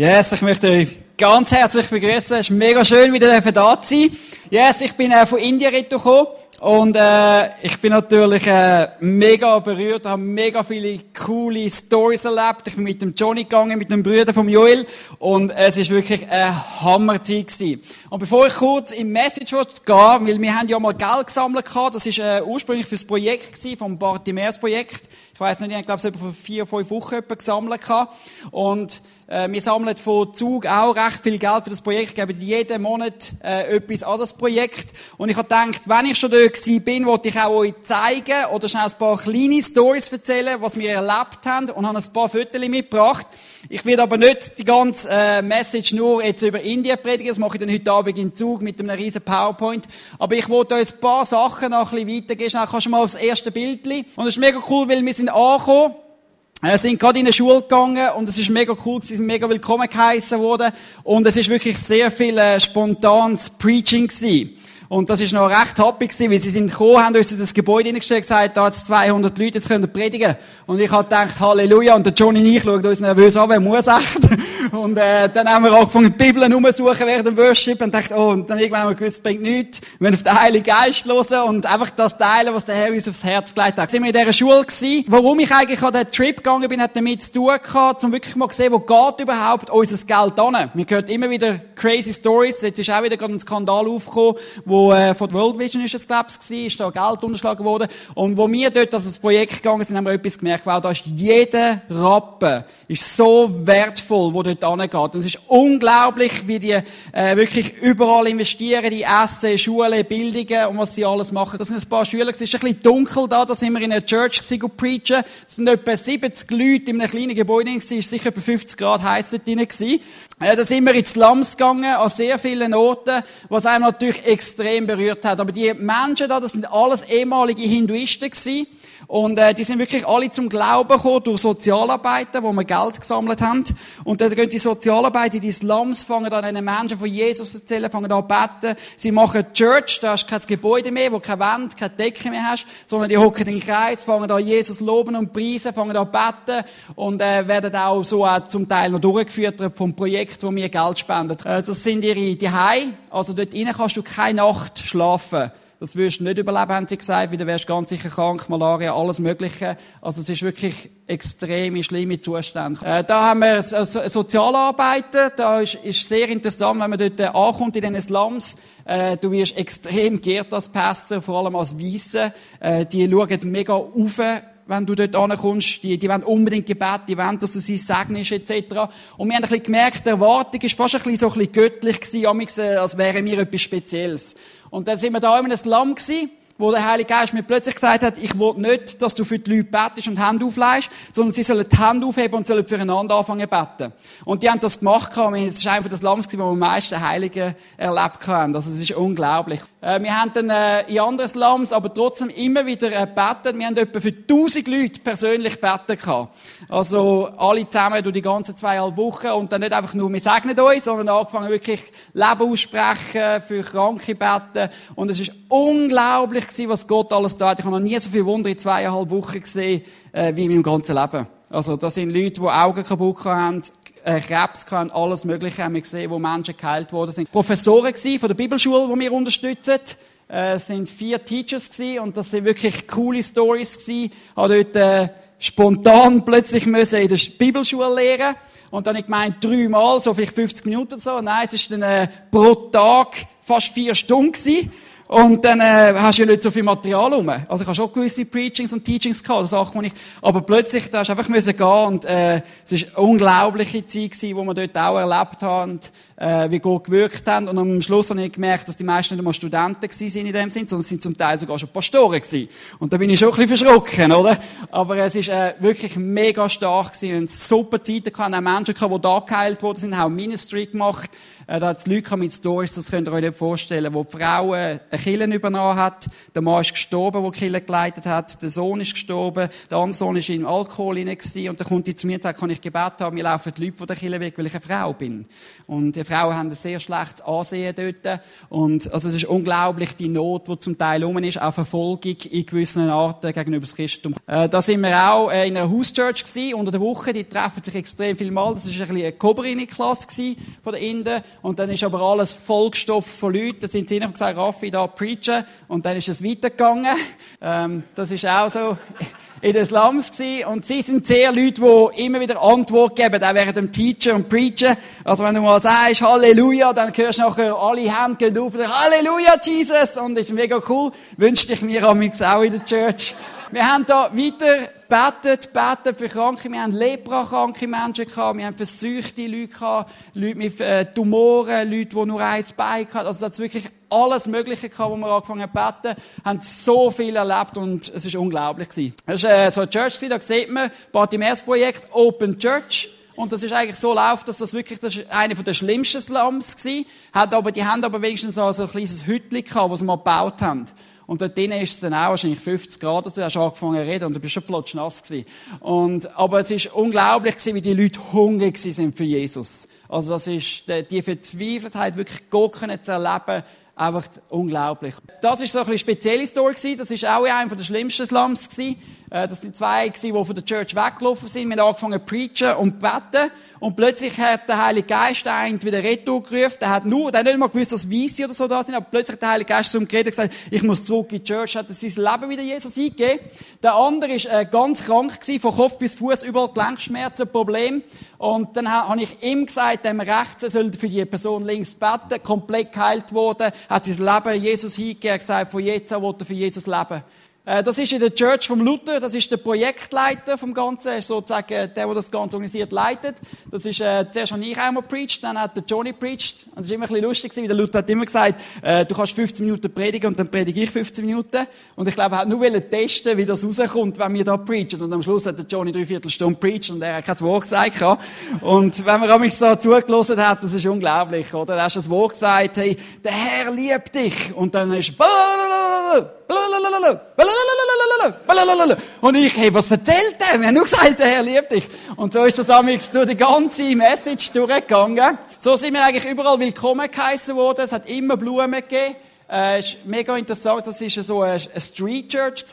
Yes, ich möchte euch ganz herzlich begrüßen. Es ist mega schön, wieder da zu sein. Yes, ich bin äh, von Indien gekommen und äh, ich bin natürlich äh, mega berührt, habe mega viele coole Stories erlebt. Ich bin mit dem Johnny gegangen, mit dem Brüder von Joel und es ist wirklich eine Hammerzeit gewesen. Und bevor ich kurz im Message gehe, weil wir haben ja mal Geld gesammelt gehabt, das ist äh, ursprünglich fürs Projekt gewesen, vom Bartimärs Projekt. Ich weiß nicht, ich glaube, es etwa vor vier, fünf Wochen gesammelt gehabt. Und äh, wir sammeln von Zug auch recht viel Geld für das Projekt, geben jeden Monat äh, etwas an das Projekt. Und ich habe gedacht, wenn ich schon dort gewesen bin, wollte ich auch euch zeigen oder schnell ein paar kleine Stories erzählen, was wir erlebt haben und habe ein paar Fotos mitgebracht. Ich werde aber nicht die ganze äh, Message nur jetzt über Indien predigen, das mache ich dann heute Abend in Zug mit einem riesen PowerPoint. Aber ich wollte euch ein paar Sachen noch ein bisschen weitergeben. Schnell kannst du mal aufs erste Bild. Und es ist mega cool, weil wir sind angekommen wir sind gerade in eine Schule gegangen und es ist mega cool, sie sind mega willkommen geheißen worden und es ist wirklich sehr viel äh, spontanes Preaching gewesen. Und das ist noch recht happy gewesen, weil sie sind gekommen, haben uns in das Gebäude hineingestellt, gesagt, da jetzt 200 Leute, jetzt könnt ihr predigen. Und ich habe gedacht, Halleluja, und der Johnny und ich schauen uns nervös an, wer muss echt? Und, äh, dann haben wir angefangen, die Bibel umzusuchen während dem Worship und dachte, oh, und dann irgendwann haben wir gewusst, es bringt nichts. Wir werden auf den Heiligen Geist hören und einfach das teilen, was der Herr uns aufs Herz gelegt hat. Sind wir in dieser Schule gewesen. Warum ich eigentlich an diesen Trip gegangen bin, hat damit zu tun gehabt, um wirklich mal zu sehen, wo geht überhaupt unser Geld an. Wir hören immer wieder crazy Stories. Jetzt ist auch wieder gerade ein Skandal aufgekommen, wo äh, von World Vision ist es, glaube ich, ist da Geld unterschlagen worden. Und wo wir dort als das Projekt gegangen sind, haben wir etwas gemerkt, wow, da ist jeder Rappen ist so wertvoll, wo dort angeht. Es ist unglaublich, wie die äh, wirklich überall investieren, die Essen, Schulen, Bildungen und was sie alles machen. Das sind ein paar Schüler, es ist ein bisschen dunkel da, da sind wir in einer Church gewesen, preachen. Es sind etwa 70 Leute in einem kleinen Gebäude, es war sicher etwa 50 Grad heiß dort drin gewesen. Äh, da sind wir ins Slums gegangen, an sehr vielen Orten, was einem natürlich extrem berührt hat. Aber die Menschen da, das sind alles ehemalige Hinduisten gewesen. Und äh, die sind wirklich alle zum Glauben gekommen durch Sozialarbeiter, wo wir Geld gesammelt haben. Und dann gehen die Sozialarbeiter in die Slums, fangen an einen Menschen von Jesus zu erzählen, fangen an zu beten. Sie machen Church, da hast du kein Gebäude mehr, wo keine Wand, keine Decke mehr hast, sondern die hocken in den Kreis, fangen an Jesus loben und preisen, fangen an zu beten und äh, werden auch so auch zum Teil noch durchgeführt vom Projekt, wo wir Geld spenden. Also das sind ihre Dihei, also dort innen kannst du keine Nacht schlafen. Das wirst du nicht überleben, haben sie gesagt, weil du wärst ganz sicher krank, Malaria, alles Mögliche. Also es ist wirklich extreme, schlimme Zustände. Äh, da haben wir so Sozialarbeiter, da ist, ist sehr interessant, wenn man dort äh, ankommt in diesen Slums, äh, du wirst extrem geehrt als Pastor, vor allem als Weisse. Äh, die schauen mega auf wenn du dort ankommst. Die, die wollen unbedingt Gebet, die wollen, dass du sie segnest, etc. Und wir haben ein bisschen gemerkt, die Erwartung ist fast ein bisschen so ein bisschen göttlich gewesen, äh, als wäre mir etwas Spezielles. Und dann sind wir da in einem Slum gewesen, wo der Heilige Geist mir plötzlich gesagt hat, ich will nicht, dass du für die Leute betest und Hände aufleihst, sondern sie sollen die Hände aufheben und sollen füreinander anfangen beten. Und die haben das gemacht. Es ist einfach das Slums, wo wir am meisten Heilige erlebt haben. Also es ist unglaublich. Äh, wir haben dann äh, in anderen Slums aber trotzdem immer wieder äh, betet. Wir haben etwa für tausend Leute persönlich beten gehabt. Also alle zusammen durch die ganzen zweieinhalb Wochen und dann nicht einfach nur, wir segnen euch, sondern angefangen wirklich Leben aussprechen, für Kranke beten. Und es ist unglaublich gewesen, was Gott alles tat. Ich habe noch nie so viel Wunder in zweieinhalb Wochen gesehen, wie in meinem ganzen Leben. Also, das sind Leute, die Augen kaputt haben, äh, Krebs gehabt, alles Mögliche haben wir gesehen, wo Menschen geheilt worden sind. Professoren gewesen, von der Bibelschule, die wir unterstützen. Äh, es sind vier Teachers gewesen, und das sind wirklich coole Stories gewesen. Ich dort, äh, spontan plötzlich müssen in der Bibelschule lehren. Und dann habe ich gemeint, dreimal, so vielleicht 50 Minuten so. Nein, es ist dann, äh, pro Tag fast vier Stunden gewesen. Und dann äh, hast du ja nicht so viel Material rum. Also ich habe schon gewisse Preachings und Teachings gehabt, Sachen, die ich, aber plötzlich, da hast du einfach gehen und äh, es ist eine unglaubliche Zeit wo wir dort auch erlebt haben, äh, wie Gott gewirkt haben. Und am Schluss habe ich gemerkt, dass die meisten nicht einmal Studenten gewesen sind in dem Sinn, sondern es sind zum Teil sogar schon Pastoren gewesen. Und da bin ich schon ein bisschen verschrocken, oder? Aber es ist äh, wirklich mega stark gewesen. Haben super Zeiten gehabt, auch Menschen gehabt, die da geheilt worden sind, haben Ministry gemacht. Äh, da hat es Leute mit Stories, das könnt ihr euch nicht vorstellen, wo die Frau äh, eine Kille übernommen hat, der Mann ist gestorben, der die Kille geleitet hat, der Sohn ist gestorben, der andere Sohn ist im Alkohol hinein und dann kommt die zu mir und sagt, kann ich Gebet haben, mir laufen die Leute von der Kille weg, weil ich eine Frau bin. Und Frauen haben ein sehr schlechtes Ansehen dort. Und, also, es ist unglaublich, die Not, die zum Teil rum ist, auch Verfolgung in gewissen Arten gegenüber dem Christentum. Äh, da sind wir auch äh, in einer Hauschurch gewesen, unter der Woche, die treffen sich extrem viel mal. Das ist ein bisschen eine Kobrini-Klasse von den Inden. Und dann ist aber alles vollgestopft von Leuten. Da sind sie noch gesagt, Raffi, da preachen. Und dann ist es weitergegangen. Ähm, das ist auch so in den Slums gewesen. Und sie sind sehr Leute, die immer wieder Antwort geben, auch während dem Teachen und Preachen. Also wenn du mal sagst, Halleluja, dann hörst du nachher alle Hände gehen auf und Halleluja, Jesus! Und das ist mega cool. Wünschte ich mir am auch in der Church. Wir haben da weiter betet, betet für Kranke. Wir haben leprakranke Menschen gehabt, wir haben verseuchte Leute gehabt, Leute mit äh, Tumoren, Leute, die nur ein Bein hatten. Also das ist wirklich alles Mögliche gehabt, wo wir angefangen haben zu beten, haben so viel erlebt und es ist unglaublich gewesen. Das war äh, so eine Church, da sieht man, Bartimäus-Projekt, Open Church. Und das ist eigentlich so läuft, dass das wirklich das ist einer der schlimmsten Slums war. Hat aber, die haben aber wenigstens so ein kleines Hütchen gehabt, sie mal gebaut haben. Und dort drinnen ist es dann auch wahrscheinlich 50 Grad, also du hast angefangen zu reden und du bist schon nass gewesen. Und, aber es ist unglaublich gewesen, wie die Leute hungrig sind für Jesus. Also das ist, die Verzweifeltheit wirklich Gott zu erleben, einfach unglaublich. Das ist so ein bisschen spezielle Story gewesen. Das ist auch einer der schlimmsten Slums gewesen. Äh, das sind zwei gewesen, die von der Church weggelaufen sind. Wir haben angefangen zu preachen und beten. Und plötzlich hat der Heilige Geist einen wieder retour gerufen. Der hat nur, der hat nicht mal gewusst, dass Weisse oder so da sind, aber plötzlich hat der Heilige Geist zum Geredet gesagt, ich muss zurück in die Church, hat sein Leben wieder Jesus eingegeben. Der andere ist äh, ganz krank gewesen, von Kopf bis Fuß, überall Gelenkschmerzen, Problem. Und dann habe ich ihm gesagt, dem rechts, er soll für die Person links beten, komplett geheilt worden, hat sein Leben Jesus hingegeben, gesagt, von jetzt an will er für Jesus leben. Äh, das ist in der Church vom Luther, das ist der Projektleiter vom Ganzen, ist sozusagen der, der das Ganze organisiert, leitet. Das ist, äh, zuerst habe ich einmal preached, dann hat der Johnny preached. Und das ist immer ein bisschen lustig weil der Luther hat immer gesagt, äh, du kannst 15 Minuten predigen und dann predige ich 15 Minuten. Und ich glaube, er hat nur testen, wie das rauskommt, wenn wir da preachen. Und am Schluss hat der Johnny drei Viertelstunde preached und er hat kein Wort gesagt. Und wenn man mich so zugelassen hat, das ist unglaublich, oder? Er hat das Wort gesagt, hey, der Herr liebt dich. Und dann ist, und ich, hey, was erzählt der? Wir haben nur gesagt, der Herr liebt dich. Und so ist das damals durch die ganze Message durchgegangen. So sind wir eigentlich überall willkommen geheissen worden. Es hat immer Blumen gegeben. Äh, ist mega interessant. Das ist so eine, Street Church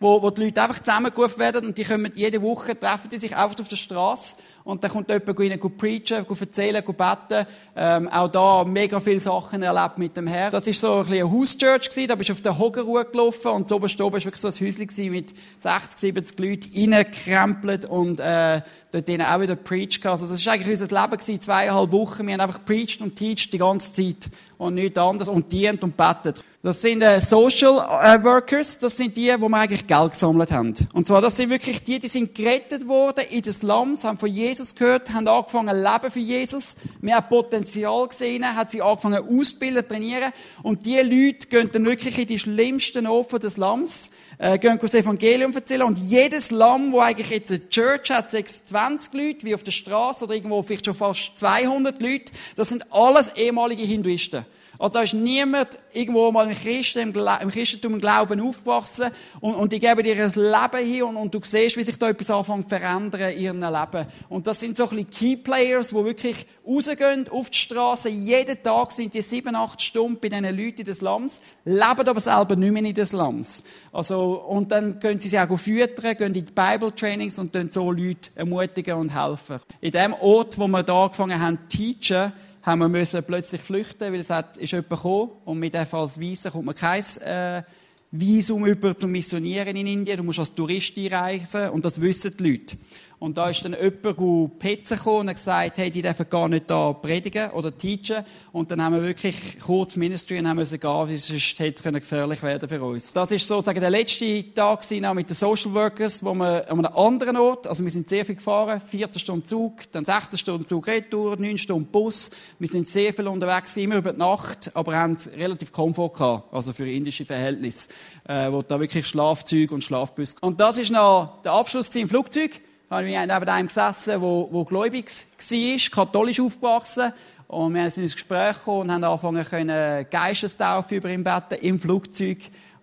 wo, wo die Leute einfach zusammengerufen werden und die kommen jede Woche, treffen die sich einfach auf der Straße und dann kommt jemand ihnen preachen, erzählen, beten. Ähm, auch da mega viele Sachen erlebt mit dem Herrn. Das ist so ein bisschen eine Hauschurch gewesen. Da bist du auf der Hogerruhe gelaufen und so oben war wirklich so ein Häuschen mit 60, 70 Leuten reingekrempelt und, äh, dort ihnen auch wieder preached. Also das war eigentlich unser Leben gewesen, zweieinhalb Wochen. Wir haben einfach preached und teached die ganze Zeit. Und nichts anderes. Und dient und betet. Das sind äh, Social äh, Workers. Das sind die, wo wir eigentlich Geld gesammelt haben. Und zwar, das sind wirklich die, die sind gerettet worden in den Slums, haben von Jesus gehört, haben angefangen leben für Jesus. Wir haben Potenzial gesehen, haben sie angefangen auszubilden, trainieren. Und die Leute gehen dann wirklich in die schlimmsten Opfer des Slums äh, gehen das Evangelium erzählen und jedes Lamm, wo eigentlich jetzt eine Church hat, 26 Leute, wie auf der Straße oder irgendwo vielleicht schon fast 200 Leute, das sind alles ehemalige Hinduisten. Also da ist niemand irgendwo mal im, Christen, im, Christentum im Glauben aufgewachsen und, und die geben dir ein Leben hier und, und du siehst, wie sich da etwas anfängt zu verändern in ihrem Leben. Und das sind so ein bisschen Key Players, die wirklich rausgehen auf die Straße. Jeden Tag sind die sieben, acht Stunden bei diesen Leuten in den Slums, leben aber selber nicht mehr in den Slums. Also, und dann können sie sich auch füttern, gehen in die Bible Trainings und dann so Leute ermutigen und helfen. In dem Ort, wo wir da angefangen haben teachen, haben wir müssen plötzlich flüchten, weil es hat, ist jemand gekommen und mit dem als Weissen kommt man kein äh, Visum über zum Missionieren in Indien. Du musst als Tourist einreisen und das wissen die Leute. Und da ist dann jemand Pizza gekommen und hat gesagt, hey, die dürfen gar nicht da predigen oder teachen. Und dann haben wir wirklich kurz Ministry und haben müssen gehen, weil sonst hätte es gefährlich werden für uns. Das ist sozusagen der letzte Tag mit den Social Workers, wo wir an einem anderen Ort, also wir sind sehr viel gefahren, 14 Stunden Zug, dann 16 Stunden Zug Retour, 9 Stunden Bus. Wir sind sehr viel unterwegs, immer über die Nacht, aber haben relativ Komfort gehabt, also für indische Verhältnisse, äh, wo da wirklich Schlafzüge und Schlafbus. Und das ist noch der Abschluss im Flugzeug. Habe ich neben einem gesessen, der, der gläubig war, katholisch aufgewachsen. Und wir sind ins Gespräch gekommen und haben angefangen, Geistestaufe über ihn beten, im Flugzeug.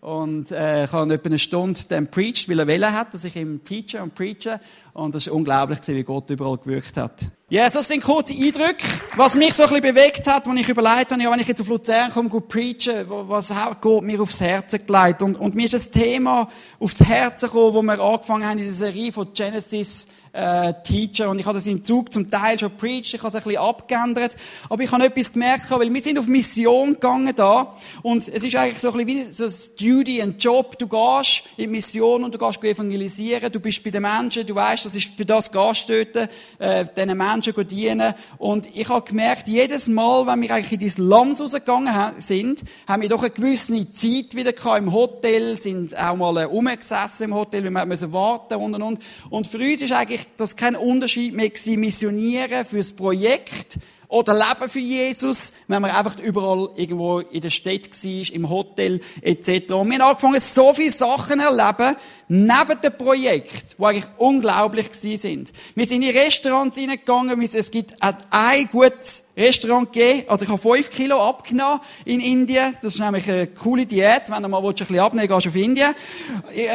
Und äh, ich habe etwa eine Stunde dann preached, weil er wählen hat, dass ich ihm teache und preache. Und das ist unglaublich, wie Gott überall gewirkt hat. Ja, yes, das sind kurze Eindrücke. Was mich so ein bisschen bewegt hat, als ich überlegt habe, ja, wenn ich jetzt auf Luzern komme, gut preachen, was hat Gott mir aufs Herz gelegt? Und, und mir ist das Thema aufs Herz gekommen, wo wir angefangen haben in der Serie von Genesis äh, Teacher. Und ich habe das in Zug zum Teil schon preached, ich habe es ein bisschen abgeändert, aber ich habe etwas gemerkt, weil wir sind auf Mission gegangen da. Und es ist eigentlich so ein bisschen wie so ein Duty, ein Job, du gehst in Mission und du gehst evangelisieren, du bist bei den Menschen, du weißt, das ist für das gehst du dort, äh, diesen Menschen dienen. Und ich habe gemerkt, jedes Mal, wenn wir eigentlich in dieses Land rausgegangen sind, haben wir doch eine gewisse Zeit wieder gehabt im Hotel, sind auch mal rumgesessen im Hotel, wir müssen warten und und und und. Für uns ist eigentlich das kein Unterschied mehr gewesen, missionieren fürs Projekt oder leben für Jesus, wenn man einfach überall irgendwo in der Stadt war, im Hotel etc. Und wir haben angefangen, so viele Sachen zu erleben, neben dem Projekt, die eigentlich unglaublich sind. Wir sind in Restaurants hineingegangen, es gibt ein gutes Restaurant gegeben. Also ich habe fünf Kilo abgenommen in Indien. Das ist nämlich eine coole Diät. Wenn du mal ein bisschen abnehmen willst, gehst du auf Indien.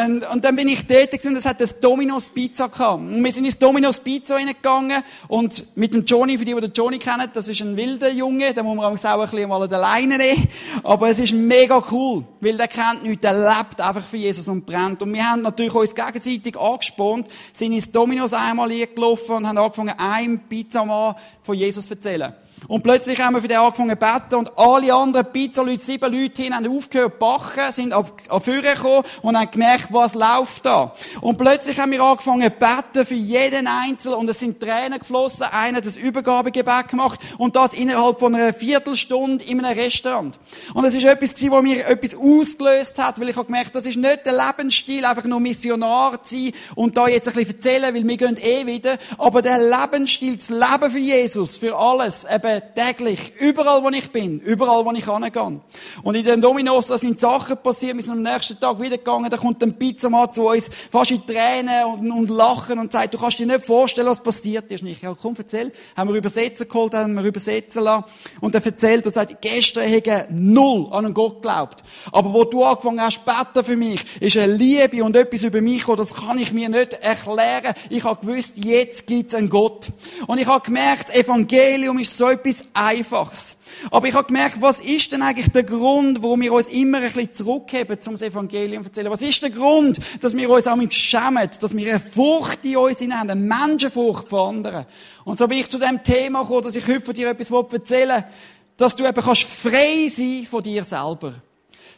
Und, und dann bin ich tätig und es hat das Domino's Pizza gehabt. Und wir sind ins Domino's Pizza reingegangen und mit dem Johnny, für die, die den Johnny kennen, das ist ein wilder Junge, den muss man auch ein bisschen mal an der Leine nehmen. Aber es ist mega cool, weil der kennt nichts, der lebt einfach für Jesus und brennt. Und wir haben natürlich uns gegenseitig angespornt, sind ins Domino's einmal gelaufen und haben angefangen, einem Pizzamann von Jesus zu erzählen. Und plötzlich haben wir für den angefangen zu beten und alle anderen Pizza-Leute, sieben Leute hin, haben aufgehört zu backen, sind auf, auf Führer gekommen und haben gemerkt, was läuft da. Und plötzlich haben wir angefangen zu beten für jeden Einzelnen und es sind Tränen geflossen. Einer hat das Übergabegebet gemacht und das innerhalb von einer Viertelstunde in einem Restaurant. Und es ist etwas gewesen, was mir etwas ausgelöst hat, weil ich habe gemerkt, das ist nicht der Lebensstil, einfach nur Missionar zu sein und da jetzt ein bisschen erzählen, weil wir gehen eh wieder, aber der Lebensstil, das Leben für Jesus, für alles, eben Leben täglich, überall, wo ich bin, überall, wo ich hingehe. Und in den Dominos, da sind Sachen passiert, wir sind am nächsten Tag wieder gegangen, da kommt ein Pizzamann zu uns, fast in Tränen und, und lachen und sagt, du kannst dir nicht vorstellen, was passiert ist. nicht. ja, komm, erzähl. Haben wir Übersetzer geholt, haben wir übersetzen lassen. Und er erzählt und sagt, gestern hätte null an einen Gott geglaubt. Aber wo du angefangen hast, beten für mich, ist eine Liebe und etwas über mich gekommen, das kann ich mir nicht erklären. Ich habe gewusst, jetzt gibt's einen Gott. Und ich habe gemerkt, Evangelium ist so etwas Einfaches. Aber ich habe gemerkt, was ist denn eigentlich der Grund, wo wir uns immer ein bisschen zurückheben zum Evangelium erzählen? Was ist der Grund, dass wir uns auch schämen, dass wir eine Furcht in uns haben, eine Menschenfurcht vor anderen? Und so bin ich zu dem Thema gekommen, dass ich heute von dir etwas erzählen will, dass du eben kannst frei sein von dir selber.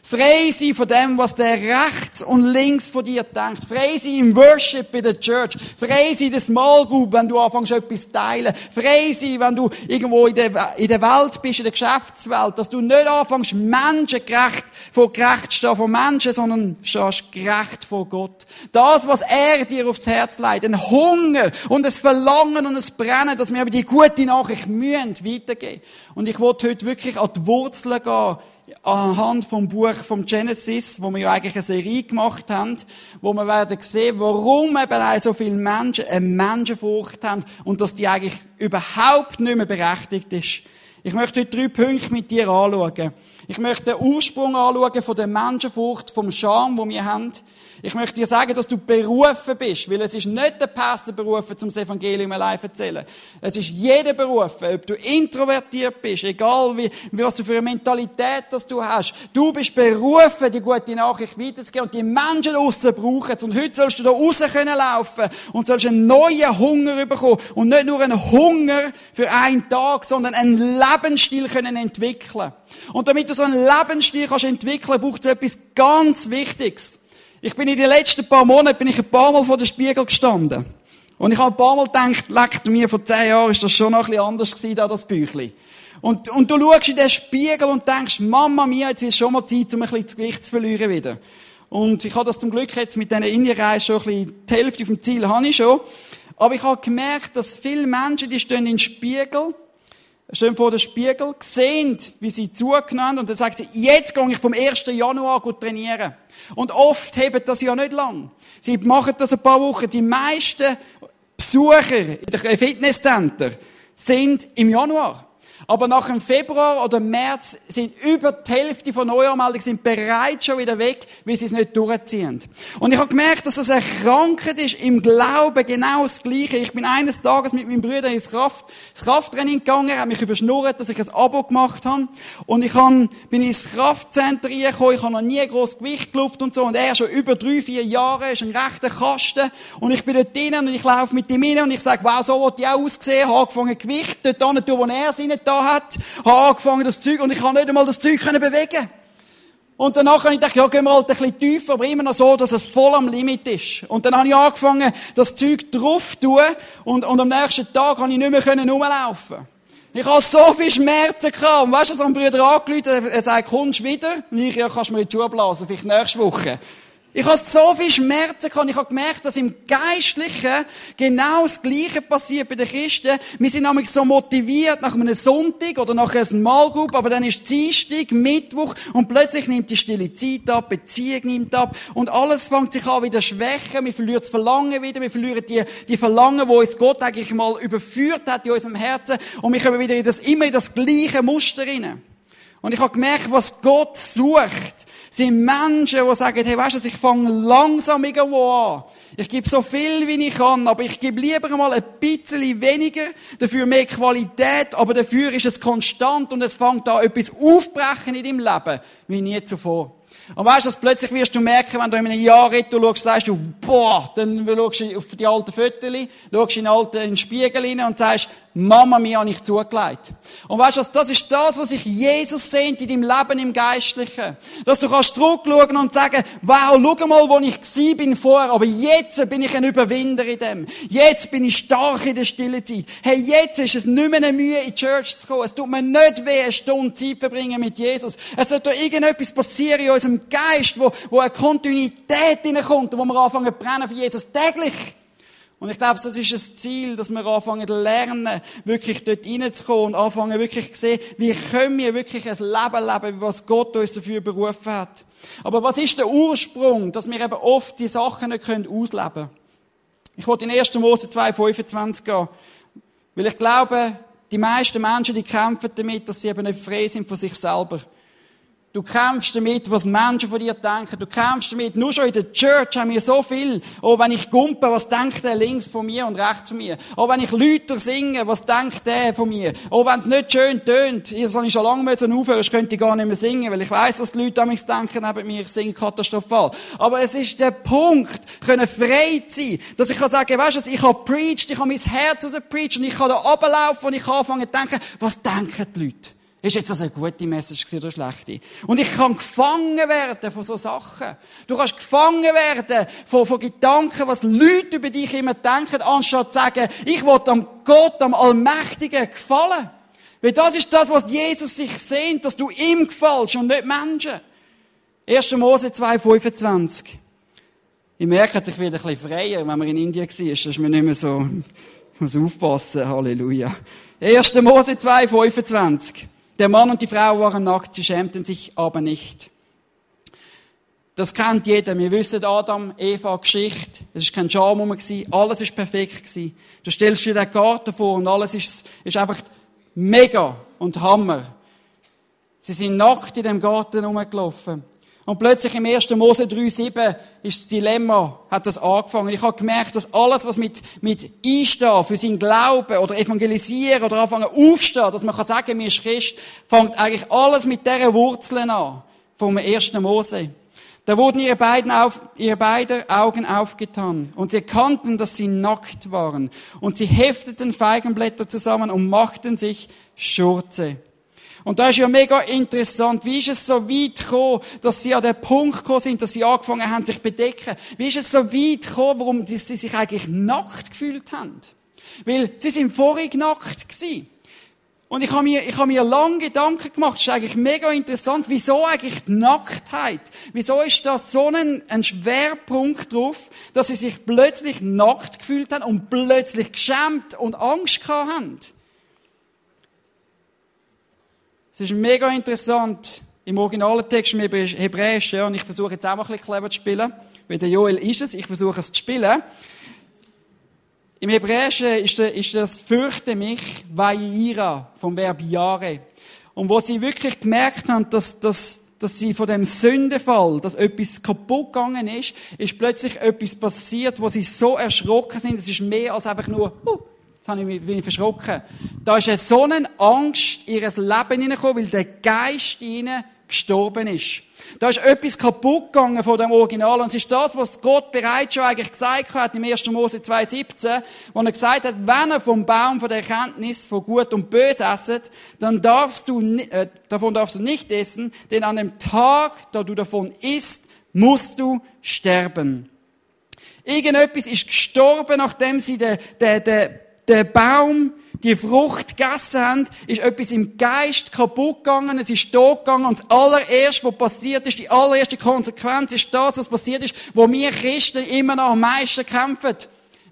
Frei sein von dem, was der rechts und links von dir denkt. Frei sein im Worship bei der Church. Frei sein in der Small Group, wenn du anfängst, etwas zu teilen. Frei sein, wenn du irgendwo in der, in der Welt bist, in der Geschäftswelt, dass du nicht anfängst, Menschen gerecht, vor gerecht stehen von Menschen, sondern stehst gerecht vor Gott. Das, was er dir aufs Herz leitet, ein Hunger und ein Verlangen und ein Brennen, dass wir aber die gute Nachricht mühen weitergeben. Und ich wollte heute wirklich an die Wurzeln gehen anhand vom Buch vom Genesis, wo wir ja eigentlich eine Serie gemacht haben, wo wir werden sehen, warum eben auch so viele Menschen eine Menschenfurcht haben und dass die eigentlich überhaupt nicht mehr berechtigt ist. Ich möchte heute drei Punkte mit dir anschauen. Ich möchte den Ursprung anschauen von der Menschenfurcht, vom Scham, wo wir haben. Ich möchte dir sagen, dass du berufen bist, weil es ist nicht der Pastor berufen, zum Evangelium allein zu erzählen. Es ist jeder berufen, ob du introvertiert bist, egal wie, was du für eine Mentalität das du hast. Du bist berufen, die gute Nachricht weiterzugeben und die Menschen draussen brauchen Und heute sollst du da raus können laufen und sollst einen neuen Hunger bekommen. Und nicht nur einen Hunger für einen Tag, sondern einen Lebensstil können entwickeln. Und damit du so einen Lebensstil kannst entwickeln, braucht es etwas ganz Wichtiges. Ich bin in den letzten paar Monaten bin ich ein paar Mal vor dem Spiegel gestanden. Und ich habe ein paar Mal gedacht, leckt mir, vor zehn Jahren ist das schon noch ein bisschen anders gewesen, da das Büchlein. Und, und du schaust in den Spiegel und denkst, Mama mia, jetzt ist schon mal Zeit, um ein bisschen das Gewicht zu verlieren wieder. Und ich habe das zum Glück jetzt mit diesen Indienreisen schon ein bisschen, die Hälfte vom Ziel habe ich schon. Aber ich habe gemerkt, dass viele Menschen, die stehen den Spiegel, stehen vor dem Spiegel, sehen, wie sie zugenommen und dann sagen sie, jetzt gehe ich vom 1. Januar gut trainieren. Und oft hebt das ja nicht lang. Sie machen das ein paar Wochen. Die meisten Besucher in den Fitnesscenter sind im Januar. Aber nach dem Februar oder März sind über die Hälfte von Neuanmeldungen sind bereits schon wieder weg, weil sie es nicht durchziehen. Und ich habe gemerkt, dass das eine Krankheit ist, im Glauben genau das Gleiche. Ich bin eines Tages mit meinem Bruder ins Kraft, ins Krafttraining gegangen, er mich überschnurrt, dass ich ein Abo gemacht habe. Und ich habe, bin ins Kraftzentrum reingekommen, ich habe noch nie groß Gewicht geluft und so. Und er schon über drei, vier Jahre, ist ein rechter Kasten. Und ich bin dort drinnen und ich laufe mit ihm rein und ich sage, wow, so wollte ich auch aussehen, habe angefangen Gewicht dort hin, wo er es rein da hat, habe angefangen das Zeug und ich kann nicht einmal das Zeug bewegen. Und danach habe ich gedacht, ja, gehen wir halt ein bisschen tiefer, aber immer noch so, dass es voll am Limit ist. Und dann habe ich angefangen, das Zeug drauf zu tun und, und am nächsten Tag habe ich nicht mehr rumlaufen ich habe so viel Schmerzen gehabt. Und weißt du, so ein Bruder angerufen, er sagt, kommst du wieder? Und ich, ja, kannst du mir in die Schuhe blasen, vielleicht nächste Woche. Ich habe so viel Schmerzen gehabt. Ich habe gemerkt, dass im Geistlichen genau das Gleiche passiert bei den Christen. Wir sind nämlich so motiviert nach einem Sonntag oder nach einem Malgroup, aber dann ist Dienstag, Mittwoch und plötzlich nimmt die stille Zeit ab, Beziehung nimmt ab und alles fängt sich an wieder schwächen. Wir verlieren das Verlangen wieder, wir verlieren die, die Verlangen, wo uns Gott eigentlich mal überführt hat in unserem Herzen und wir kommen wieder in das, immer in das gleiche Muster rein. Und ich habe gemerkt, was Gott sucht sind Menschen, die sagen, hey, weißt du, ich fange langsam irgendwo an. Ich gebe so viel, wie ich kann, aber ich gebe lieber mal ein bisschen weniger, dafür mehr Qualität, aber dafür ist es konstant und es fängt da etwas aufbrechen in deinem Leben, wie nie zuvor. Und weißt du, plötzlich wirst du merken, wenn du in einem Jahr retour schaust, sagst du, boah, dann schaust du auf die alten Fotos, schaust in den alten Spiegel rein und sagst, Mama, mir habe ich zugelegt. Und weißt du, das ist das, was sich Jesus sehnt in deinem Leben im Geistlichen. Dass du kannst zurückschauen und sagen, wow, schau mal, wo ich gsi bin vorher, aber jetzt bin ich ein Überwinder in dem. Jetzt bin ich stark in der stille Zeit. Hey, jetzt ist es nicht mehr eine Mühe, in die Church zu kommen. Es tut mir nicht weh, eine Stunde Zeit verbringen mit Jesus. Es wird da irgendetwas passieren in unserem Geist, wo, wo eine Kontinuität hineinkommt und wo wir anfangen zu brennen für Jesus täglich. Und ich glaube, das ist das Ziel, dass wir anfangen zu lernen, wirklich dort reinzukommen und anfangen wirklich zu sehen, wie können wir wirklich ein Leben leben, was Gott uns dafür berufen hat. Aber was ist der Ursprung, dass wir eben oft die Sachen nicht ausleben können? Ich wollte in 1. Mose 2,25 gehen, weil ich glaube, die meisten Menschen, die kämpfen damit, dass sie eben nicht frei sind von sich selber. Du kämpfst damit, was Menschen von dir denken. Du kämpfst damit. Nur schon in der Church haben wir so viel. Oh, wenn ich gumpe, was denkt der links von mir und rechts von mir? Oh, wenn ich Lüter singe, was denkt der von mir? Oh, wenn es nicht schön tönt, das habe ich schon lange müssen aufhören, ich könnte gar nicht mehr singen, weil ich weiß, dass die Leute an mich denken neben mir, ich singe katastrophal. Aber es ist der Punkt, können frei sein, dass ich kann sagen, weißt du, ich habe preached, ich habe mein Herz rausgepreached und ich kann da runterlaufen und ich kann anfangen zu denken, was denken die Leute? Ist jetzt das eine gute Message oder eine schlechte? Und ich kann gefangen werden von so Sachen. Du kannst gefangen werden von, von Gedanken, was Leute über dich immer denken, anstatt zu sagen, ich will am Gott, am Allmächtigen gefallen. Weil das ist das, was Jesus sich sehnt, dass du ihm gefällst und nicht Menschen. 1. Mose 2,25. Ich merke, ich werde ein bisschen freier, wenn man in Indien war. Das ist mir nicht mehr so, ich muss aufpassen. Halleluja. 1. Mose 2,25. Der Mann und die Frau waren nackt, sie schämten sich aber nicht. Das kennt jeder. Wir wissen Adam, Eva, Geschichte. Es ist kein Scham rum Alles ist perfekt gewesen. Du stellst dir den Garten vor und alles ist, ist einfach mega und Hammer. Sie sind nackt in dem Garten rumgelaufen. Und plötzlich im 1. Mose 3,7 ist das Dilemma, hat das angefangen. Ich habe gemerkt, dass alles, was mit, mit Einstehen für seinen Glauben oder evangelisieren oder anfangen aufstehen, dass man kann sagen, mir ist Christ, fängt eigentlich alles mit dieser Wurzeln an. Vom 1. Mose. Da wurden ihre beiden, auf, ihre beiden Augen aufgetan und sie erkannten, dass sie nackt waren. Und sie hefteten Feigenblätter zusammen und machten sich Schurze. Und da ist ja mega interessant, wie ist es so weit gekommen, dass sie an den Punkt gekommen sind, dass sie angefangen haben, sich zu bedecken? Wie ist es so weit gekommen, warum sie sich eigentlich nackt gefühlt haben? Weil sie sind vorher nackt gewesen. Und ich habe mir, ich habe mir lange Gedanken gemacht, das ist eigentlich mega interessant, wieso eigentlich die Nacktheit? Wieso ist da so ein, ein Schwerpunkt drauf, dass sie sich plötzlich nackt gefühlt haben und plötzlich geschämt und Angst gehabt haben? Es ist mega interessant, im originalen Text, im Hebräisch, ja, und ich versuche jetzt auch mal ein bisschen clever zu spielen, weil der Joel ist es, ich versuche es zu spielen. Im Hebräischen ist, ist das fürchte mich, Vaira, vom Verb Jahre. Und wo sie wirklich gemerkt haben, dass, dass, dass sie von dem Sündenfall, dass etwas kaputt gegangen ist, ist plötzlich etwas passiert, wo sie so erschrocken sind. Es ist mehr als einfach nur, uh, jetzt habe ich mich, bin ich verschrocken. Da ist eine so eine Angst in ihr Leben hineingekommen, weil der Geist ihnen gestorben ist. Da ist etwas kaputt gegangen von dem Original. Und es ist das, was Gott bereits schon eigentlich gesagt hat im 1. Mose 2,17, wo er gesagt hat, wenn er vom Baum von der Erkenntnis von Gut und Böse esset, dann darfst du, äh, davon darfst du nicht essen, denn an dem Tag, da du davon isst, musst du sterben. Irgendetwas ist gestorben, nachdem sie den, den, den, den Baum die Frucht gegessen haben, ist etwas im Geist kaputt gegangen, es ist tot gegangen und das allererste, was passiert ist, die allererste Konsequenz ist das, was passiert ist, wo wir Christen immer noch am meisten kämpfen.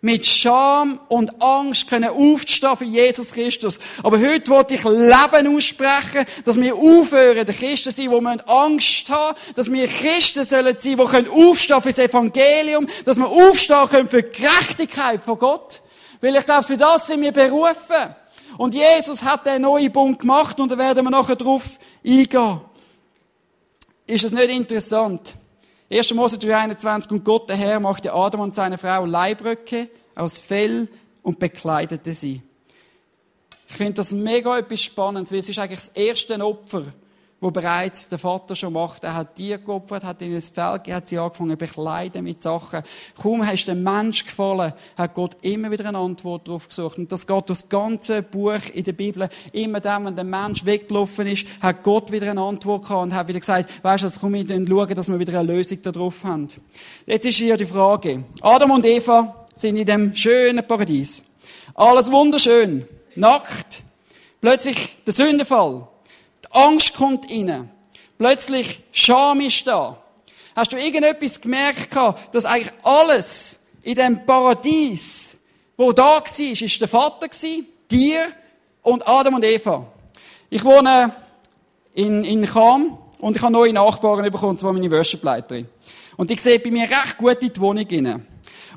Mit Scham und Angst können aufstehen für Jesus Christus. Aber heute wollte ich Leben aussprechen, dass wir aufhören, der Christen sein, wo wir Angst haben, dass wir Christen sollen sein, die aufstehen für das Evangelium, dass wir aufstehen können für die Gerechtigkeit von Gott. Weil ich glaube, für das sind wir berufen. Und Jesus hat den neuen Bund gemacht und da werden wir nachher drauf eingehen. Ist es nicht interessant? 1. Mose 3,21 Und Gott, der Herr, machte Adam und seine Frau Leibröcke aus Fell und bekleidete sie. Ich finde das mega etwas Spannendes, weil es ist eigentlich das erste Opfer, wo bereits der Vater schon macht. Er hat Tier geopfert, hat ihnen das Fell gegeben, hat sie angefangen zu bekleiden mit Sachen. Kaum hast dem Mensch gefallen, hat Gott immer wieder eine Antwort darauf gesucht. Und das geht durch das ganze Buch in der Bibel. Immer dann, wenn der Mensch weggelaufen ist, hat Gott wieder eine Antwort gehabt und hat wieder gesagt, weisst du, jetzt komm ich dann schauen, dass wir wieder eine Lösung darauf haben. Jetzt ist hier die Frage. Adam und Eva sind in dem schönen Paradies. Alles wunderschön. Nackt. Plötzlich der Sündenfall. Angst kommt rein. Plötzlich Scham ist da. Hast du irgendetwas gemerkt, dass eigentlich alles in dem Paradies, wo da war, ist der Vater dir und Adam und Eva. Ich wohne in, in Cham und ich habe neue Nachbarn bekommen, zwar meine Wäschebleiterin. Und ich sehe bei mir recht gut in die Wohnung rein.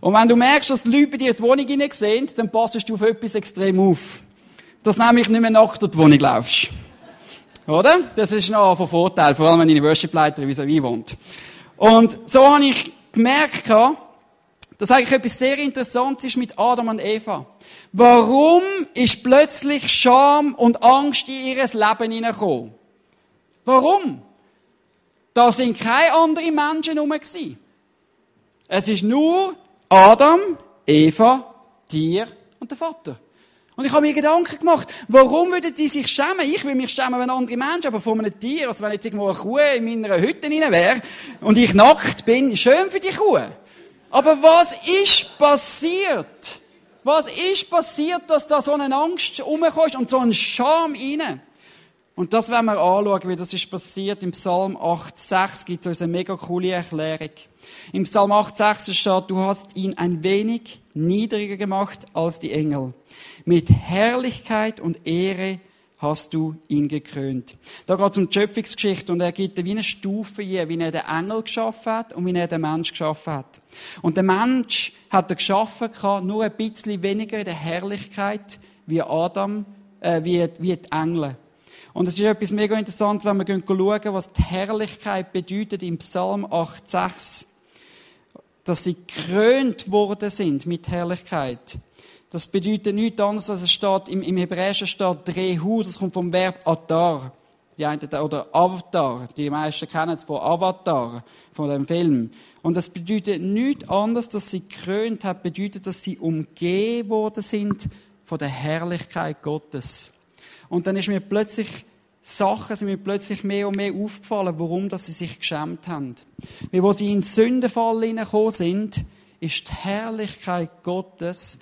Und wenn du merkst, dass die Leute bei dir die Wohnung hinein sehen, dann passest du auf etwas extrem auf. Dass nämlich nicht mehr nackt durch die Wohnung laufst. Oder? Das ist noch von Vorteil, vor allem wenn deine Worship-Leiterin vis-à-vis wohnt. Und so habe ich gemerkt, dass eigentlich etwas sehr Interessantes ist mit Adam und Eva. Warum ist plötzlich Scham und Angst in ihr Leben hineingekommen? Warum? Da sind keine anderen Menschen herum. Es ist nur Adam, Eva, Tier und der Vater. Und ich habe mir Gedanken gemacht, warum würden die sich schämen? Ich will mich schämen, wenn andere Menschen, aber von einem Tier, also wenn jetzt irgendwo eine Kuh in meiner Hütte rein wäre und ich nackt bin, schön für die Kuh. Aber was ist passiert? Was ist passiert, dass da so eine Angst rumkommt und so ein Scham rein? Und das werden wir anschauen, wie das ist passiert. Im Psalm 8,6 gibt es uns eine mega coole Erklärung. Im Psalm 8,6 steht, du hast ihn ein wenig niedriger gemacht als die Engel. Mit Herrlichkeit und Ehre hast du ihn gekrönt. Da geht es um die Schöpfungsgeschichte und er gibt wie eine Stufe hier, wie er den Engel geschaffen hat und wie er den Mensch geschaffen hat. Und der Mensch hat er geschaffen, nur ein bisschen weniger in der Herrlichkeit wie Adam, äh, wie, wie die Engel. Und es ist etwas mega interessant, wenn wir schauen, was die Herrlichkeit bedeutet im Psalm 8,6. Dass sie gekrönt worden sind mit Herrlichkeit. Das bedeutet nichts anderes, als es steht, im, im Hebräischen steht Drehu, das kommt vom Verb Atar. Die einen, oder Avatar. Die meisten kennen es von Avatar, von dem Film. Und das bedeutet nichts anderes, dass sie gekrönt hat, bedeutet, dass sie umgeben worden sind von der Herrlichkeit Gottes. Und dann ist mir plötzlich Sachen sind mir plötzlich mehr und mehr aufgefallen, warum dass sie sich geschämt haben. Weil wo sie in den Sündenfall hineingekommen sind, ist die Herrlichkeit Gottes,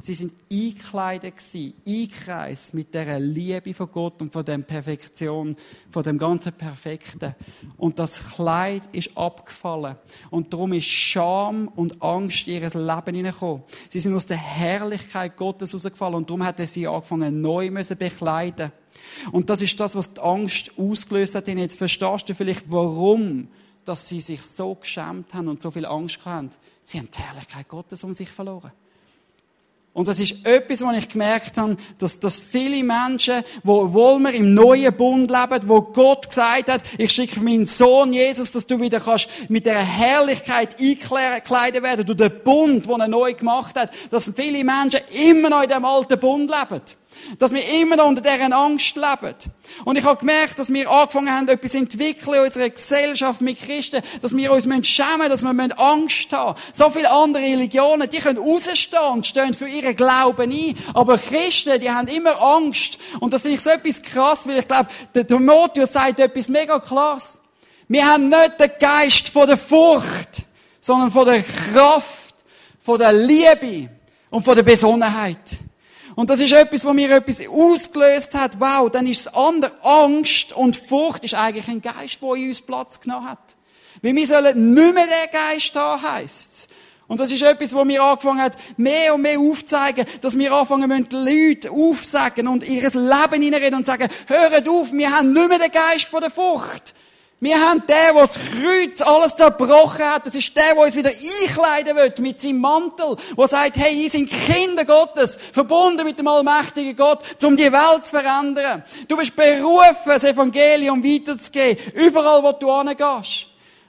sie sind eingekleidet gewesen, eingekreist mit der Liebe von Gott und von der Perfektion, von dem ganzen Perfekten. Und das Kleid ist abgefallen. Und darum ist Scham und Angst in ihr Leben hineingekommen. Sie sind aus der Herrlichkeit Gottes rausgefallen und darum hat er sie angefangen, neu müssen bekleiden. Und das ist das, was die Angst ausgelöst hat. Und jetzt verstehst du vielleicht, warum dass sie sich so geschämt haben und so viel Angst hatten. Sie haben die Herrlichkeit Gottes um sich verloren. Und das ist etwas, was ich gemerkt habe, dass, dass viele Menschen, wo, wohl wir im neuen Bund leben, wo Gott gesagt hat, ich schicke meinen Sohn Jesus, dass du wieder kannst mit der Herrlichkeit einkleiden werden, durch den Bund, den er neu gemacht hat, dass viele Menschen immer noch in dem alten Bund leben. Dass wir immer noch unter deren Angst leben. Und ich habe gemerkt, dass wir angefangen haben, etwas zu entwickeln in unserer Gesellschaft mit Christen, dass wir uns schämen dass wir Angst haben So viele andere Religionen, die können rausstehen und stehen für ihren Glauben ein. Aber Christen, die haben immer Angst. Und das finde ich so etwas krass, weil ich glaube, der Timotheus sagt etwas mega klares. Wir haben nicht den Geist von der Furcht, sondern von der Kraft, von der Liebe und von der Besonnenheit. Und das ist etwas, wo mir etwas ausgelöst hat. Wow, dann ist es andere. Angst und Furcht ist eigentlich ein Geist, der in uns Platz genommen hat. Weil wir sollen nicht mehr den Geist haben, heisst Und das ist etwas, wo mir angefangen hat, mehr und mehr aufzuzeigen, dass wir anfangen müssen, Leute aufsagen und ihres Leben hineinreden und sagen, hört auf, wir haben nicht mehr den Geist von der Furcht. Wir haben den, der das Kreuz alles zerbrochen hat. Das ist der, der uns wieder einkleiden wird mit seinem Mantel, der sagt, hey, ihr sind Kinder Gottes, verbunden mit dem allmächtigen Gott, um die Welt zu verändern. Du bist berufen, das Evangelium weiterzugeben, überall, wo du hingehst.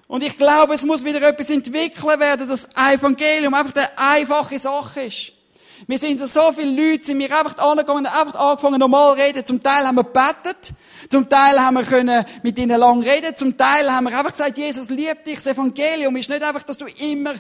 Und ich glaube, es muss wieder etwas entwickeln werden, dass Evangelium einfach eine einfache Sache ist. Wir sind so viele Leute, sind wir einfach angegangen, einfach angefangen normal reden. Zum Teil haben wir gebetet. Zum Teil haben wir können mit ihnen lang reden. Zum Teil haben wir einfach gesagt, Jesus liebt dich. Das Evangelium ist nicht einfach, dass du immer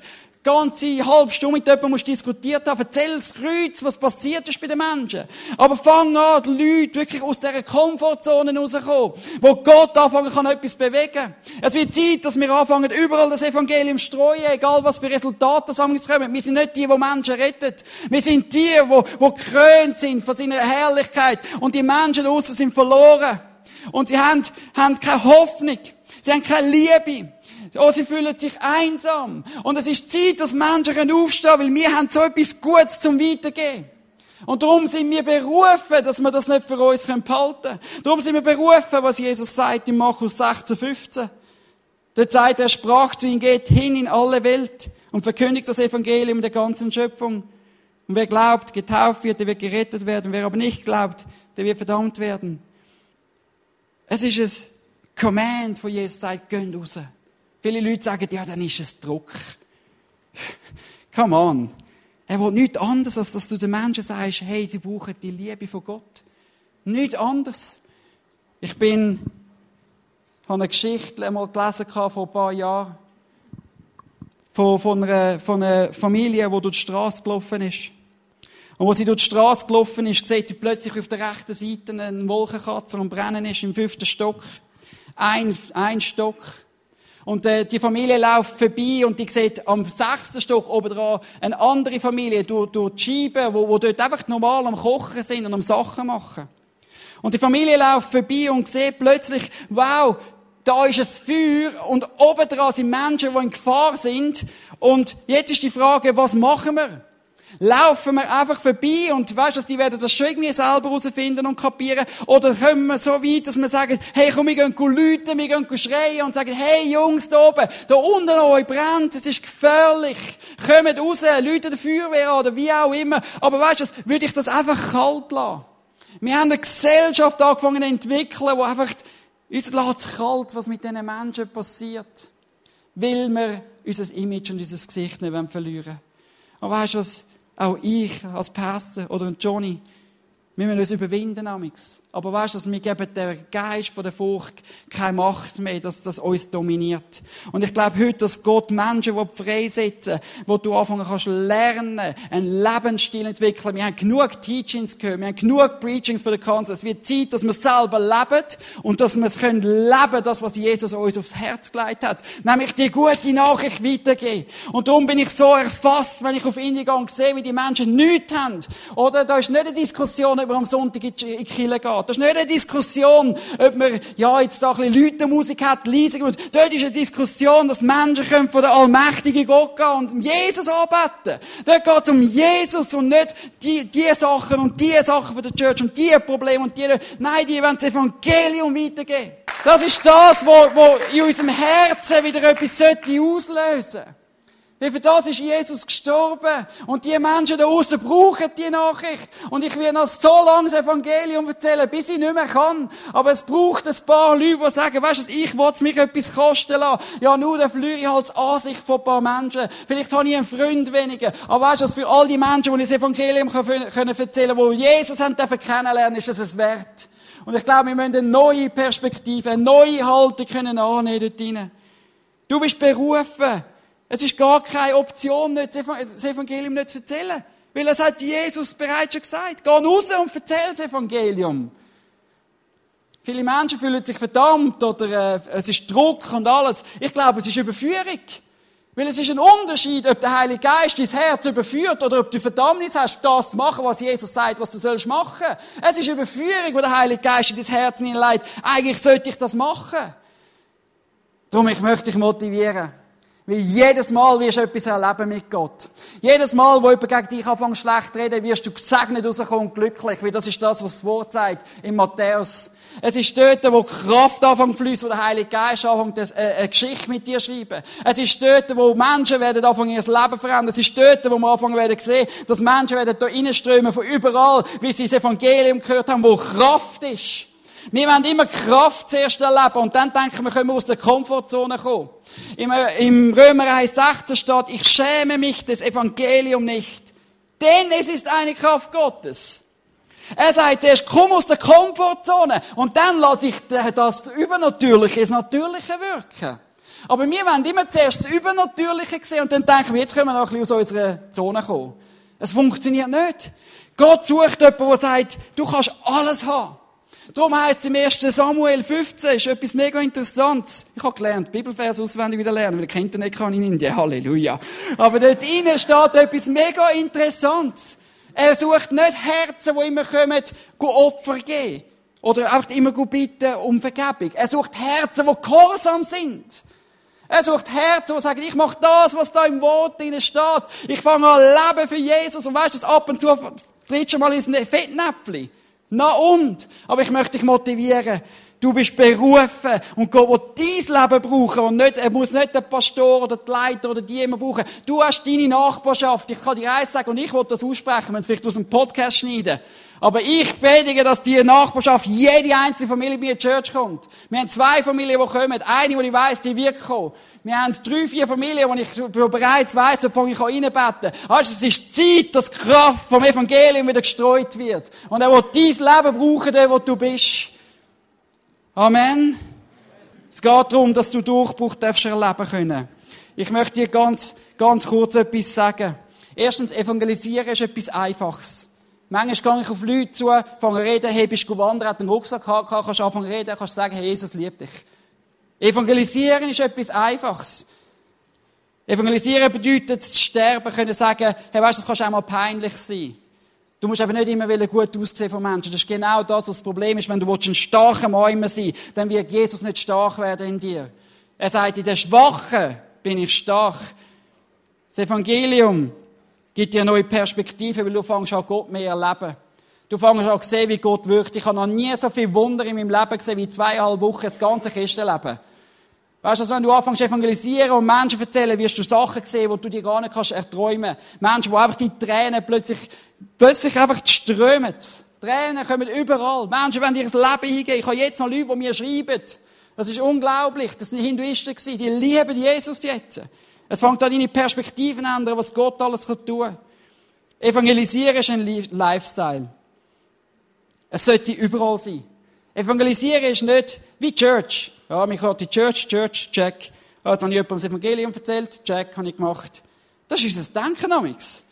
ganze halbe Stunde mit jemandem musst diskutiert haben. Erzähl das Kreuz, was passiert ist bei den Menschen. Aber fang an, die Leute wirklich aus dieser Komfortzone rauszukommen, wo Gott anfangen kann, etwas bewegen. Es wird Zeit, dass wir anfangen, überall das Evangelium zu streuen, egal was für Resultate kommen. Wir sind nicht die, die Menschen retten. Wir sind die, die, die gekrönt sind von seiner Herrlichkeit. Und die Menschen draussen sind verloren. Und sie haben, haben keine Hoffnung. Sie haben keine Liebe. Oh, sie fühlen sich einsam. Und es ist Zeit, dass Menschen aufstehen weil wir haben so etwas Gutes zum Weitergeben. Und darum sind wir berufen, dass wir das nicht für uns behalten können. Darum sind wir berufen, was Jesus sagt in Markus 16, 15. Dort sagt er, sprach zu ihnen, geht hin in alle Welt und verkündigt das Evangelium der ganzen Schöpfung. Und wer glaubt, getauft wird, der wird gerettet werden. Wer aber nicht glaubt, der wird verdammt werden. Es ist ein Command, von Jesus sagt, geht raus. Viele Leute sagen, ja, dann ist es Druck. Come on. Er will nichts anderes, als dass du den Menschen sagst, hey, sie brauchen die Liebe von Gott. Nichts anderes. Ich bin, habe eine Geschichte einmal gelesen vor ein paar Jahren. Von, von, einer, von einer Familie, die durch die Straße gelaufen ist. Und als sie durch die Straße gelaufen ist, sieht sie plötzlich auf der rechten Seite einen Wolkenkratzer und brennen ist im fünften Stock. Ein, ein Stock. Und äh, die Familie läuft vorbei und die sieht am sechsten Stock oben dran eine andere Familie durch, durch die Scheiben, wo, wo dort einfach normal am Kochen sind und am Sachen machen. Und die Familie läuft vorbei und sieht plötzlich, wow, da ist ein Feuer und oben dran sind Menschen, die in Gefahr sind. Und jetzt ist die Frage, was machen wir? Laufen wir einfach vorbei und weißt du, die werden das schon irgendwie selber herausfinden und kapieren. Oder kommen wir so weit, dass wir sagen, hey, komm, wir gehen läuten, wir gehen schreien und sagen, hey, Jungs, da oben, da unten euch brennt, es ist gefährlich. Kommt raus, Leute der Feuerwehr oder wie auch immer. Aber weißt du, würde ich das einfach kalt lassen. Wir haben eine Gesellschaft angefangen zu entwickeln, wo einfach, uns lässt kalt, was mit diesen Menschen passiert. Weil wir unser Image und unser Gesicht nicht verlieren wollen. Aber weißt du was? Auch ich als Pastor oder Johnny, wir müssen uns überwinden, amix. Aber weißt du, wir geben der Geist von der Furcht keine Macht mehr, dass das uns dominiert. Und ich glaube heute, dass Gott Menschen freisetzen wo du anfangen kannst lernen, einen Lebensstil entwickeln. Wir haben genug Teachings gehört, wir haben genug Preachings von der Kanzel. Es wird Zeit, dass wir selber leben und dass wir es können leben, das, was Jesus uns aufs Herz gelegt hat. Nämlich die gute Nachricht weitergeben. Und darum bin ich so erfasst, wenn ich auf Indien sehe, wie die Menschen nichts haben. Oder da ist nicht eine Diskussion, man am Sonntag in die Kirche geht. Das ist nicht eine Diskussion, ob man, ja, jetzt da ein bisschen Leutenmusik hat, leise. Dort ist eine Diskussion, dass Menschen können von der allmächtigen Gott gehen und Jesus anbeten. Dort geht es um Jesus und nicht die, die Sachen und die Sachen von der Church und die Probleme und die, nein, die wollen das Evangelium weitergeben. Das ist das, wo, wo in unserem Herzen wieder etwas sollte auslösen. Wie für das ist Jesus gestorben. Und die Menschen da außen brauchen die Nachricht. Und ich will noch so lange das Evangelium erzählen, bis ich nicht mehr kann. Aber es braucht ein paar Leute, die sagen, weißt du, ich will es mich etwas kosten lassen. Ja, nur dann verliere ich halt die Ansicht von ein paar Menschen. Vielleicht habe ich einen Freund weniger. Aber weißt du, für all die Menschen, die ich das Evangelium können, erzählen können, die Jesus haben kennenlernen, ist das es wert. Und ich glaube, wir müssen eine neue Perspektive, eine neue Haltung können annehmen dort rein. Du bist berufen. Es ist gar keine Option, nicht das Evangelium nicht zu erzählen. Weil das hat Jesus bereits schon gesagt. Geh raus und erzähl das Evangelium. Viele Menschen fühlen sich verdammt oder äh, es ist Druck und alles. Ich glaube, es ist Überführung. Weil es ist ein Unterschied, ob der Heilige Geist dein Herz überführt oder ob du Verdammnis hast, das zu machen, was Jesus sagt, was du sollst machen. Es ist Überführung, wo der Heilige Geist in dein Herz hineinlegt. Eigentlich sollte ich das machen. Darum, ich möchte dich motivieren. Weil jedes Mal wirst du etwas erleben mit Gott. Jedes Mal, wo jemand gegen dich anfängt schlecht zu reden, wirst du gesegnet rauskommen und glücklich. Weil das ist das, was das Wort sagt in Matthäus. Es ist dort, wo Kraft anfängt zu fließen, wo der Heilige Geist anfängt, äh, eine Geschichte mit dir zu schreiben. Es ist dort, wo Menschen werden anfangen, ihr Leben verändern. Es ist dort, wo wir anfangen werden sehen, dass Menschen werden da reinströmen von überall, wie sie das Evangelium gehört haben, wo Kraft ist. Wir wollen immer Kraft zuerst erleben und dann denken wir, können wir aus der Komfortzone kommen. Im, im Römer 1, 16 steht, ich schäme mich des Evangelium nicht, denn es ist eine Kraft Gottes. Er sagt zuerst, komm aus der Komfortzone und dann lasse ich das Übernatürliche ins Natürliche wirken. Aber wir wollen immer zuerst das Übernatürliche sehen und dann denken wir, jetzt können wir noch ein bisschen aus unserer Zone kommen. Es funktioniert nicht. Gott sucht jemanden, der sagt, du kannst alles haben. Darum heißt es im 1. Samuel 15, ist etwas mega Interessantes. Ich habe gelernt, Bibelvers auswendig wieder lernen, weil ich Internet kann in Indien. Halleluja. Aber dort innen steht etwas mega Interessantes. Er sucht nicht Herzen, die immer kommen, Opfer geben. Oder auch immer bitten um Vergebung. Er sucht Herzen, die gehorsam sind. Er sucht Herzen, die sagen, ich mache das, was da im Wort drin steht. Ich fange an leben für Jesus. Und weißt du, ab und zu tritt schon mal ins Fettnäpfchen. Na und? Aber ich möchte dich motivieren. Du bist berufen und Gott will dein Leben brauchen und nicht, er muss nicht den Pastor oder die Leiter oder die immer brauchen. Du hast deine Nachbarschaft. Ich kann dir eins sagen und ich will das aussprechen, wenn es vielleicht aus dem Podcast schneiden. Aber ich predige, dass die Nachbarschaft, jede einzelne Familie bei der Church kommt. Wir haben zwei Familien, die kommen. Eine, die ich weiss, die wird kommen. Wir haben drei, vier Familien, die ich bereits weiss, da fange ich an reinbeten. Also es ist Zeit, dass die Kraft vom Evangelium wieder gestreut wird. Und er will dein Leben brauchen, dort, wo du bist. Amen. Es geht darum, dass du Durchbruch darfst erleben können. Ich möchte dir ganz, ganz kurz etwas sagen. Erstens, evangelisieren ist etwas Einfaches. Manchmal gehe ich auf Leute zu, fange reden, hey, bist du wandern, hat einen Rucksack gehabt, kannst anfangen reden, kannst sagen, hey, Jesus liebt dich. Evangelisieren ist etwas Einfaches. Evangelisieren bedeutet, zu sterben, können sagen, hey, weißt du, das kann auch mal peinlich sein. Du musst aber nicht immer gut aussehen von Menschen. Das ist genau das, was das Problem ist. Wenn du ein starker Mann sein dann wird Jesus nicht stark werden in dir. Er sagt, in der Schwachen bin ich stark. Das Evangelium gibt dir eine neue Perspektive, weil du fängst an Gott mehr erleben. Du fängst an sehen, wie Gott wirkt. Ich habe noch nie so viele Wunder in meinem Leben gesehen wie zweieinhalb Wochen das ganze Christenleben. Weißt du, also wenn du anfängst zu evangelisieren und Menschen erzählen, wirst du Sachen sehen, die du dir gar nicht kannst erträumen. Menschen, die einfach die Tränen plötzlich, plötzlich einfach strömen. Tränen kommen überall. Menschen wollen ihr Leben hingeben. Ich habe jetzt noch Leute, die mir schreiben. Das ist unglaublich. Das sind Hinduisten gewesen. Die lieben Jesus jetzt. Es fängt an, deine Perspektiven zu ändern, was Gott alles tun kann. Evangelisieren ist ein Lifestyle. Es sollte überall sein. Evangelisieren ist nicht wie Church. Ja, mich hat die Church, Church, check. Ja, jetzt habe ich jemandem das Evangelium erzählt, check, habe ich gemacht. Das ist unser Denken damals.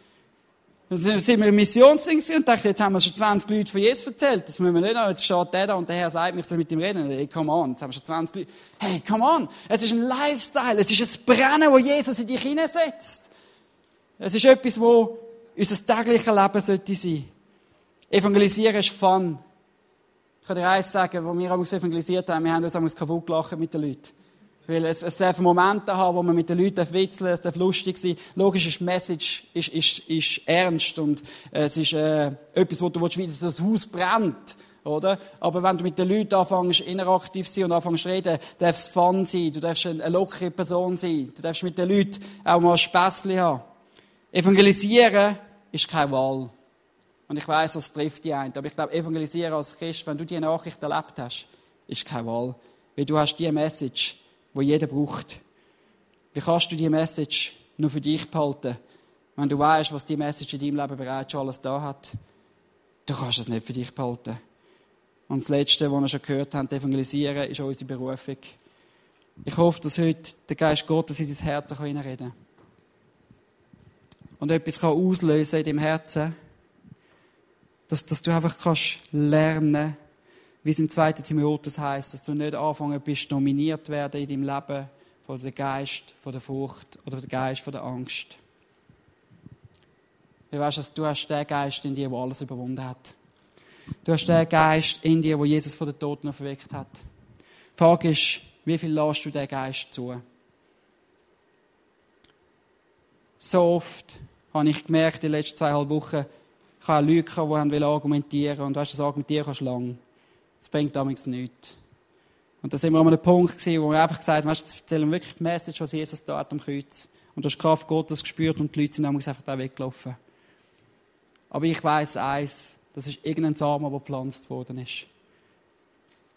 Dann sind wir im Missionsding und dachten, jetzt haben wir schon 20 Leute von Jesus erzählt. Das müssen wir nicht noch. Jetzt steht der da und der Herr sagt ich soll mit ihm reden. Hey, come on. Jetzt haben wir schon 20 Leute. Hey, come on. Es ist ein Lifestyle. Es ist ein Brennen, wo Jesus in dich hineinsetzt. Es ist etwas, wo unser tägliches Leben sollte sein. Evangelisieren ist Fun. Ich kann dir eins sagen, wo wir uns evangelisiert haben, wir haben uns kaputt gelacht mit den Leuten. Weil es, es darf Momente haben, wo man mit den Leuten witzeln es darf lustig sein. Logisch ist die Message ist, ist, ist ernst und äh, es ist äh, etwas, wo du willst, dass das Haus brennt. oder? Aber wenn du mit den Leuten anfängst, interaktiv zu sein und anfängst zu reden, darfst es Fun sein, du darfst eine lockere Person sein, du darfst mit den Leuten auch mal Späßchen haben. Evangelisieren ist keine Wahl. Und ich weiß, das trifft die einen. Aber ich glaube, evangelisieren als Christ, wenn du diese Nachricht erlebt hast, ist keine Wahl. Weil du hast die Message, die jeder braucht. Wie kannst du die Message nur für dich behalten, wenn du weißt, was die Message in deinem Leben bereits schon alles da hat? Du kannst es nicht für dich behalten. Und das Letzte, was wir schon gehört haben, evangelisieren, ist unsere Berufung. Ich hoffe, dass heute der Geist Gottes in dein Herz hineinreden kann. Und etwas kann auslösen in deinem Herzen, dass, dass du einfach kannst lernen, wie es im 2. Timotheus heißt, dass du nicht anfangen bist, nominiert werden in deinem Leben von dem Geist, von der Furcht oder dem Geist von der Angst. Du weißt, dass du hast den Geist in dir, der alles überwunden hat. Du hast den Geist in dir, wo Jesus von den Toten auferweckt hat. Die Frage ist, wie viel lässt du den Geist zu? So oft habe ich gemerkt, in den letzten zweieinhalb Wochen, ich habe Leute, die argumentieren und weißt das Argumentieren kannst du lang. Das bringt damals nichts. Und da sind wir an einem Punkt gewesen, wo wir einfach gesagt haben, weißt du, erzählen wirklich die Message, was Jesus da hat am Kreuz. Und du hast die Kraft Gottes gespürt und die Leute sind damals einfach da weggelaufen. Aber ich weiß eins, das ist irgendein Samen, der gepflanzt worden ist.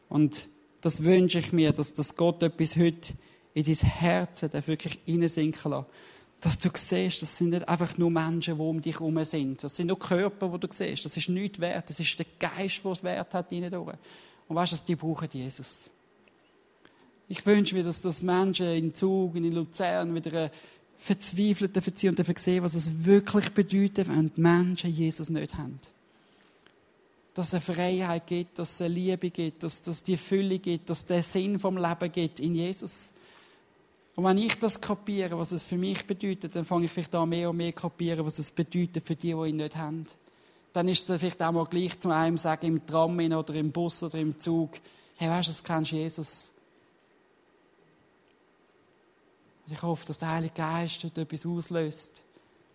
Und das wünsche ich mir, dass, dass Gott etwas heute in dein Herz wirklich hineinsinken lässt dass du siehst, das sind nicht einfach nur Menschen, die um dich herum sind. Das sind nur Körper, die du siehst. Das ist nichts wert. Das ist der Geist, der es wert hat, durch. Und weißt du, die brauchen Jesus. Ich wünsche mir, dass das Menschen in Zug, in Luzern wieder eine verzweifelte verziehen und sehen, was es wirklich bedeutet, wenn die Menschen Jesus nicht haben. Dass es eine Freiheit gibt, dass es eine Liebe gibt, dass es die Fülle gibt, dass es den Sinn vom Leben gibt in Jesus. Und wenn ich das kapiere, was es für mich bedeutet, dann fange ich vielleicht an mehr und mehr kapieren, was es bedeutet für die, die ihn nicht haben. Dann ist es vielleicht auch mal gleich zu einem sagen, im Tram oder im Bus oder im Zug, hey, weißt du, das kennst Jesus. Und ich hoffe, dass der Heilige Geist dort etwas auslöst,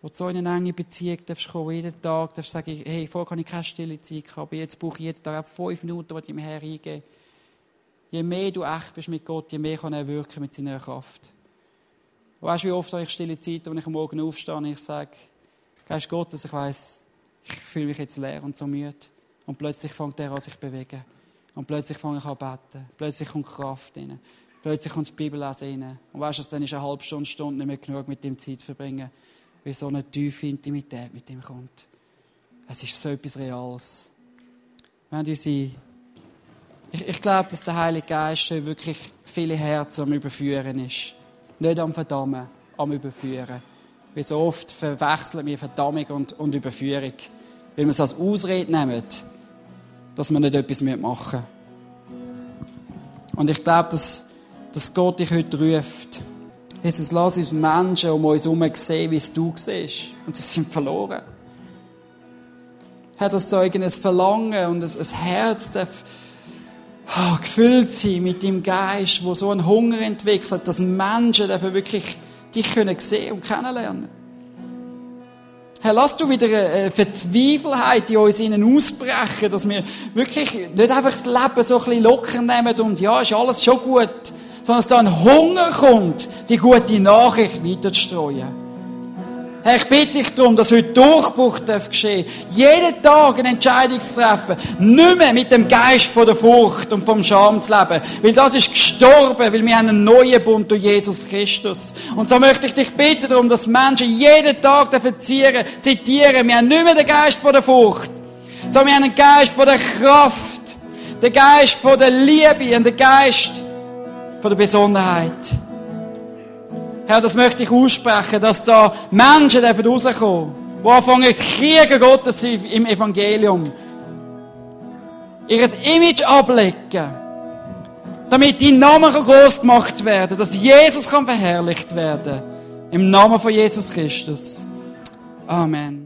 wo du so in eine enge Beziehung darfst kommen, jeden Tag darfst sagen, hey, vorher kann ich keine stille Zeit aber jetzt brauche ich jeden Tag fünf Minuten, die ich mir hergeben. Je mehr du echt bist mit Gott, je mehr kann er wirken mit seiner Kraft. Und weißt du, wie oft habe ich stille Zeit, wenn ich am Morgen aufstehe und ich sage, Geist Gottes, ich weiss, ich fühle mich jetzt leer und so müde. Und plötzlich fängt er an, sich zu bewegen. Und plötzlich fange ich an zu beten. Plötzlich kommt Kraft rein. Plötzlich kommt das Bibellesen rein. Und weißt du, dann ist eine halbe Stunde, Stunde nicht mehr genug, mit ihm Zeit zu verbringen. Weil so eine tiefe Intimität mit ihm kommt. Es ist so etwas Reales. Wenn du sie ich, ich glaube, dass der Heilige Geist wirklich viele Herzen am Überführen ist. Nicht am Verdammen, am Überführen. Wie so oft verwechseln wir Verdammung und, und Überführung. Weil wir es als Ausrede nehmen, dass wir nicht etwas machen müssen. Und ich glaube, dass, dass Gott dich heute ruft. Jesus, lass uns Menschen um uns herum sehen, wie es du siehst. Und sie sind verloren. Hat das so ein Verlangen und ein, ein Herz darf oh, gefüllt sein mit dem Geist, wo so einen Hunger entwickelt, dass Menschen dafür wirklich dich können sehen und kennenlernen. Herr, lass du wieder eine Verzweifelheit in uns innen ausbrechen, dass wir wirklich nicht einfach das Leben so ein bisschen locker nehmen und ja, ist alles schon gut, sondern dass da ein Hunger kommt, die gute Nachricht weiterzustreuen. Herr, ich bitte dich darum, dass heute Durchbruch geschehen darf. Jeden Tag eine Entscheidung zu treffen. Nicht mehr mit dem Geist von der Furcht und vom Scham zu leben. Weil das ist gestorben, weil wir haben einen neuen Bund durch Jesus Christus. Und so möchte ich dich bitten darum, dass Menschen jeden Tag dafür zitieren, wir haben nicht mehr den Geist von der Furcht, sondern wir haben einen Geist von der Kraft, den Geist von der Liebe und den Geist von der Besonnenheit. Herr, das möchte ich aussprechen, dass da Menschen rauskommen die anfangen, Kriege Gottes im Evangelium. Ihr Image ablegen. Damit dein Name groß gemacht werden dass Jesus kann verherrlicht werden. Im Namen von Jesus Christus. Amen.